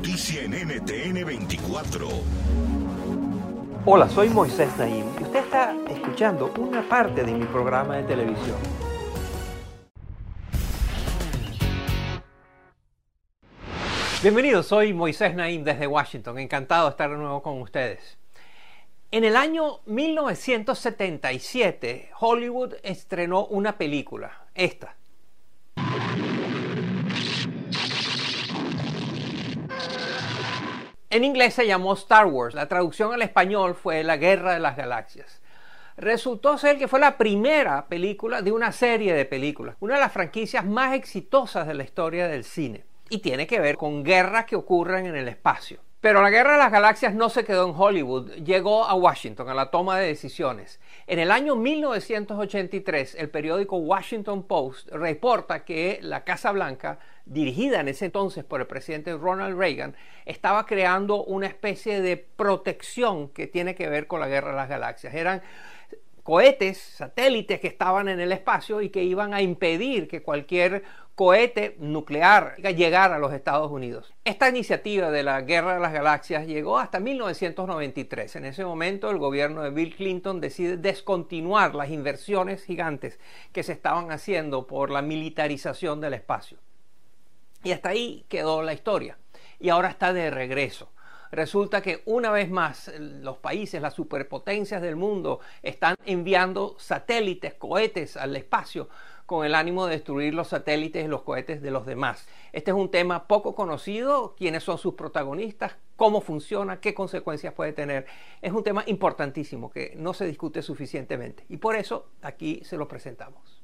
Noticia en NTN 24. Hola, soy Moisés Naim y usted está escuchando una parte de mi programa de televisión. Bienvenidos, soy Moisés Naim desde Washington, encantado de estar de nuevo con ustedes. En el año 1977, Hollywood estrenó una película, esta. En inglés se llamó Star Wars, la traducción al español fue La Guerra de las Galaxias. Resultó ser que fue la primera película de una serie de películas, una de las franquicias más exitosas de la historia del cine, y tiene que ver con guerras que ocurren en el espacio. Pero la Guerra de las Galaxias no se quedó en Hollywood, llegó a Washington, a la toma de decisiones. En el año 1983, el periódico Washington Post reporta que la Casa Blanca, dirigida en ese entonces por el presidente Ronald Reagan, estaba creando una especie de protección que tiene que ver con la Guerra de las Galaxias. Eran cohetes, satélites que estaban en el espacio y que iban a impedir que cualquier cohete nuclear llegar a los Estados Unidos. Esta iniciativa de la Guerra de las Galaxias llegó hasta 1993. En ese momento el gobierno de Bill Clinton decide descontinuar las inversiones gigantes que se estaban haciendo por la militarización del espacio. Y hasta ahí quedó la historia. Y ahora está de regreso resulta que una vez más los países, las superpotencias del mundo, están enviando satélites, cohetes al espacio con el ánimo de destruir los satélites y los cohetes de los demás. Este es un tema poco conocido, quiénes son sus protagonistas, cómo funciona, qué consecuencias puede tener. Es un tema importantísimo que no se discute suficientemente y por eso aquí se lo presentamos.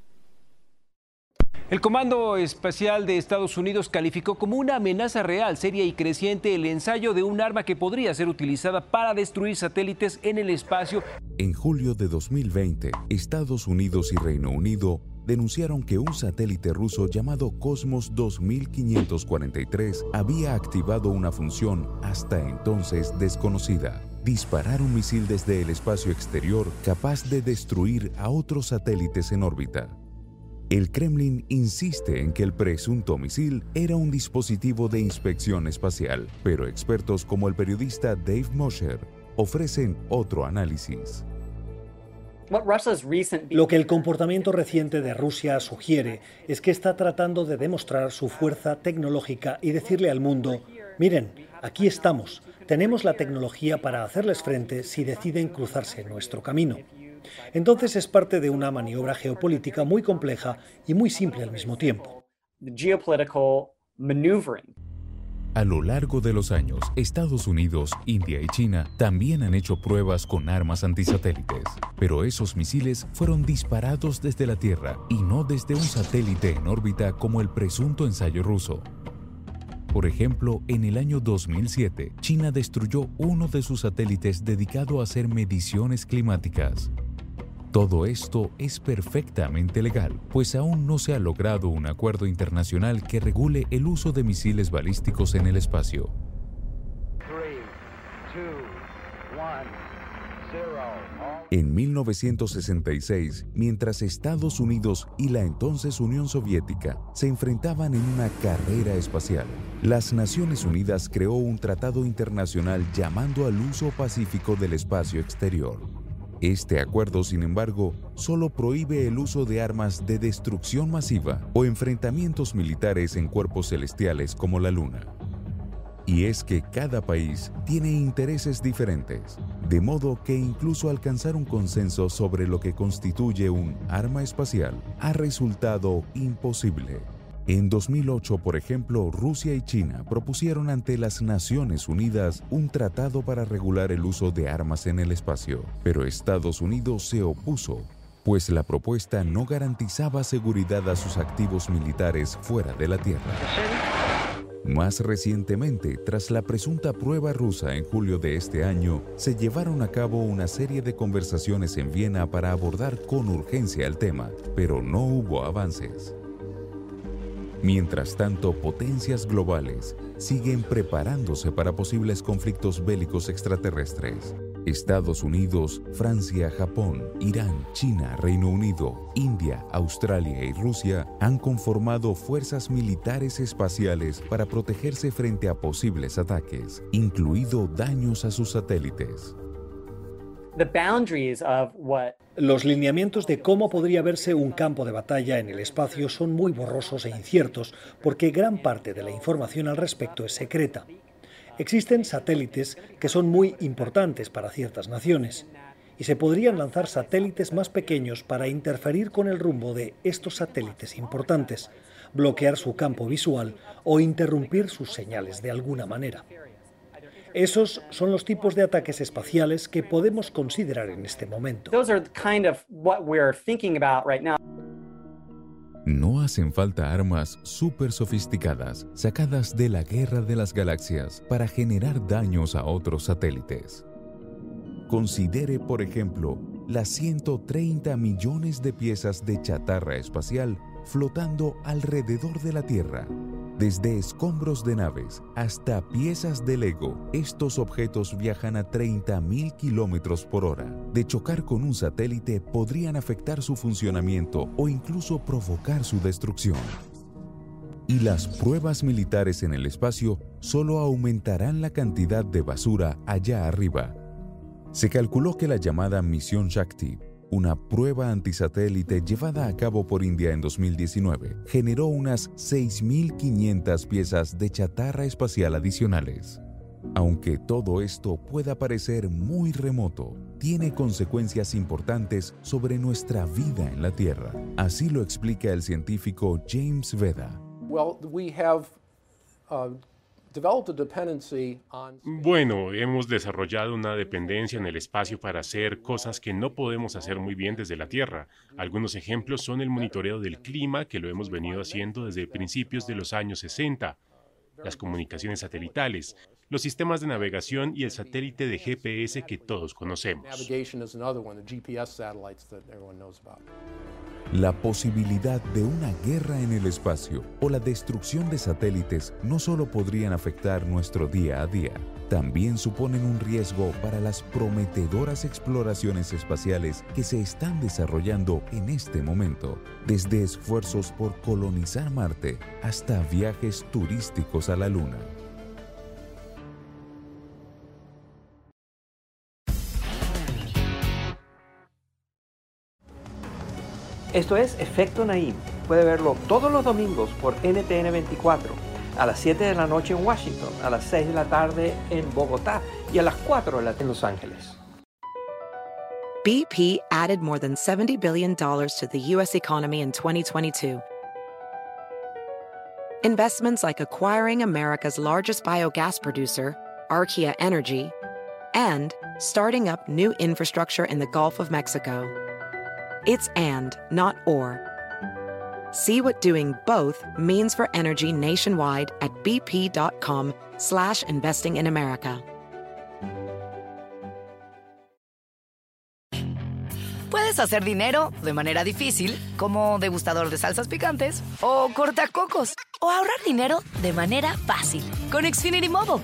El Comando Espacial de Estados Unidos calificó como una amenaza real, seria y creciente el ensayo de un arma que podría ser utilizada para destruir satélites en el espacio. En julio de 2020, Estados Unidos y Reino Unido denunciaron que un satélite ruso llamado Cosmos 2543 había activado una función hasta entonces desconocida. Disparar un misil desde el espacio exterior capaz de destruir a otros satélites en órbita. El Kremlin insiste en que el presunto misil era un dispositivo de inspección espacial, pero expertos como el periodista Dave Mosher ofrecen otro análisis. Lo que el comportamiento reciente de Rusia sugiere es que está tratando de demostrar su fuerza tecnológica y decirle al mundo, miren, aquí estamos, tenemos la tecnología para hacerles frente si deciden cruzarse nuestro camino. Entonces es parte de una maniobra geopolítica muy compleja y muy simple al mismo tiempo. A lo largo de los años, Estados Unidos, India y China también han hecho pruebas con armas antisatélites, pero esos misiles fueron disparados desde la Tierra y no desde un satélite en órbita como el presunto ensayo ruso. Por ejemplo, en el año 2007, China destruyó uno de sus satélites dedicado a hacer mediciones climáticas. Todo esto es perfectamente legal, pues aún no se ha logrado un acuerdo internacional que regule el uso de misiles balísticos en el espacio. En 1966, mientras Estados Unidos y la entonces Unión Soviética se enfrentaban en una carrera espacial, las Naciones Unidas creó un tratado internacional llamando al uso pacífico del espacio exterior. Este acuerdo, sin embargo, solo prohíbe el uso de armas de destrucción masiva o enfrentamientos militares en cuerpos celestiales como la Luna. Y es que cada país tiene intereses diferentes, de modo que incluso alcanzar un consenso sobre lo que constituye un arma espacial ha resultado imposible. En 2008, por ejemplo, Rusia y China propusieron ante las Naciones Unidas un tratado para regular el uso de armas en el espacio, pero Estados Unidos se opuso, pues la propuesta no garantizaba seguridad a sus activos militares fuera de la Tierra. Más recientemente, tras la presunta prueba rusa en julio de este año, se llevaron a cabo una serie de conversaciones en Viena para abordar con urgencia el tema, pero no hubo avances. Mientras tanto, potencias globales siguen preparándose para posibles conflictos bélicos extraterrestres. Estados Unidos, Francia, Japón, Irán, China, Reino Unido, India, Australia y Rusia han conformado fuerzas militares espaciales para protegerse frente a posibles ataques, incluido daños a sus satélites. Los lineamientos de cómo podría verse un campo de batalla en el espacio son muy borrosos e inciertos porque gran parte de la información al respecto es secreta. Existen satélites que son muy importantes para ciertas naciones y se podrían lanzar satélites más pequeños para interferir con el rumbo de estos satélites importantes, bloquear su campo visual o interrumpir sus señales de alguna manera. Esos son los tipos de ataques espaciales que podemos considerar en este momento. No hacen falta armas súper sofisticadas sacadas de la guerra de las galaxias para generar daños a otros satélites. Considere, por ejemplo, las 130 millones de piezas de chatarra espacial flotando alrededor de la Tierra desde escombros de naves hasta piezas de Lego, estos objetos viajan a 30.000 kilómetros por hora. De chocar con un satélite podrían afectar su funcionamiento o incluso provocar su destrucción. Y las pruebas militares en el espacio solo aumentarán la cantidad de basura allá arriba. Se calculó que la llamada misión Shakti una prueba antisatélite llevada a cabo por India en 2019 generó unas 6.500 piezas de chatarra espacial adicionales. Aunque todo esto pueda parecer muy remoto, tiene consecuencias importantes sobre nuestra vida en la Tierra. Así lo explica el científico James Veda. Bueno, hemos desarrollado una dependencia en el espacio para hacer cosas que no podemos hacer muy bien desde la Tierra. Algunos ejemplos son el monitoreo del clima, que lo hemos venido haciendo desde principios de los años 60, las comunicaciones satelitales, los sistemas de navegación y el satélite de GPS que todos conocemos. La posibilidad de una guerra en el espacio o la destrucción de satélites no solo podrían afectar nuestro día a día, también suponen un riesgo para las prometedoras exploraciones espaciales que se están desarrollando en este momento, desde esfuerzos por colonizar Marte hasta viajes turísticos a la Luna. Esto es Efecto Naim. Puede verlo todos los domingos por NTN 24, a las 7 de la noche en Washington, a las 6 de la tarde en Bogotá y a las 4 en Los Ángeles. BP added more than $70 billion to the U.S. economy in 2022. Investments like acquiring America's largest biogas producer, Archaea Energy, and starting up new infrastructure in the Gulf of Mexico. It's and, not or. See what doing both means for energy nationwide at bp.com slash investing in America. Puedes hacer dinero de manera difícil, como degustador de salsas picantes, o cortacocos, o ahorrar dinero de manera fácil con Xfinity Mobile.